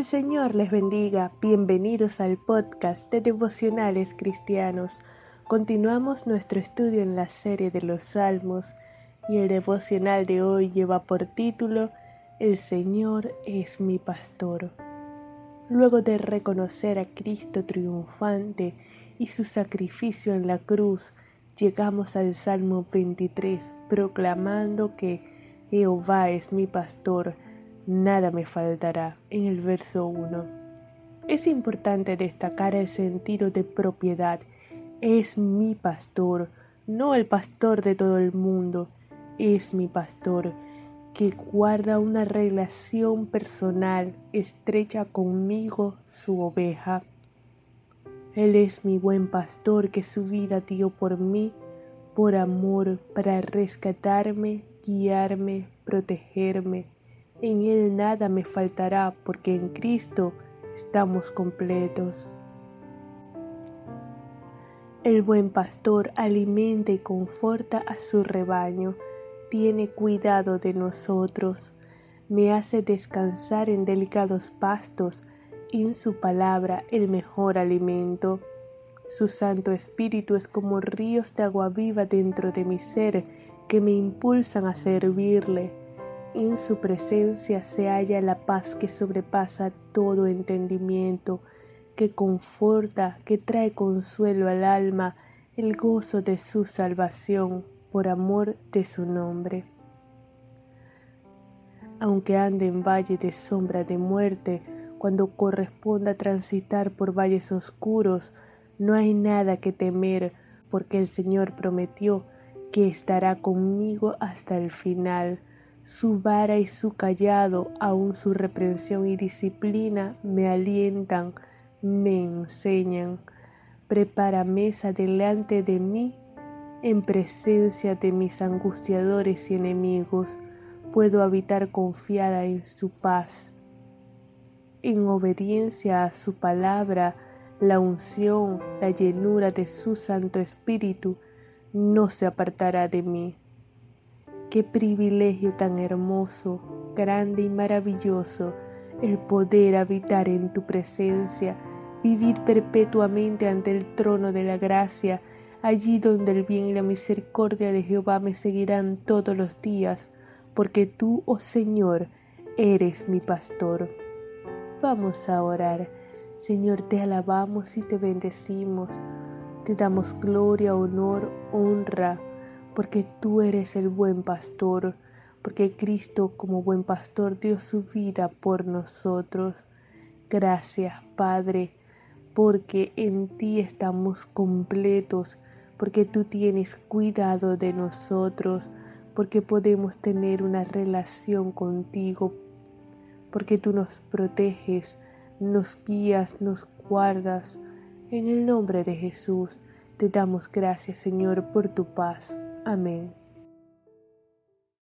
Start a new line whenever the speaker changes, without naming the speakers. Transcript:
El Señor les bendiga. Bienvenidos al podcast de Devocionales Cristianos. Continuamos nuestro estudio en la serie de los Salmos y el devocional de hoy lleva por título El Señor es mi pastor. Luego de reconocer a Cristo triunfante y su sacrificio en la cruz, llegamos al Salmo 23 proclamando que Jehová es mi pastor nada me faltará en el verso 1. Es importante destacar el sentido de propiedad. Es mi pastor, no el pastor de todo el mundo, es mi pastor, que guarda una relación personal estrecha conmigo, su oveja. Él es mi buen pastor que su vida dio por mí, por amor, para rescatarme, guiarme, protegerme en Él nada me faltará porque en Cristo estamos completos. El buen pastor alimenta y conforta a su rebaño, tiene cuidado de nosotros, me hace descansar en delicados pastos y en su palabra el mejor alimento. Su Santo Espíritu es como ríos de agua viva dentro de mi ser que me impulsan a servirle en su presencia se halla la paz que sobrepasa todo entendimiento, que conforta, que trae consuelo al alma, el gozo de su salvación por amor de su nombre. Aunque ande en valle de sombra de muerte, cuando corresponda transitar por valles oscuros, no hay nada que temer, porque el Señor prometió que estará conmigo hasta el final su vara y su callado, aun su reprensión y disciplina me alientan, me enseñan. Prepara mesa delante de mí en presencia de mis angustiadores y enemigos. Puedo habitar confiada en su paz. En obediencia a su palabra, la unción, la llenura de su Santo Espíritu no se apartará de mí. Qué privilegio tan hermoso, grande y maravilloso el poder habitar en tu presencia, vivir perpetuamente ante el trono de la gracia, allí donde el bien y la misericordia de Jehová me seguirán todos los días, porque tú, oh Señor, eres mi pastor. Vamos a orar. Señor, te alabamos y te bendecimos. Te damos gloria, honor, honra porque tú eres el buen pastor, porque Cristo como buen pastor dio su vida por nosotros. Gracias, Padre, porque en ti estamos completos, porque tú tienes cuidado de nosotros, porque podemos tener una relación contigo, porque tú nos proteges, nos guías, nos guardas. En el nombre de Jesús te damos gracias, Señor, por tu paz. Amém.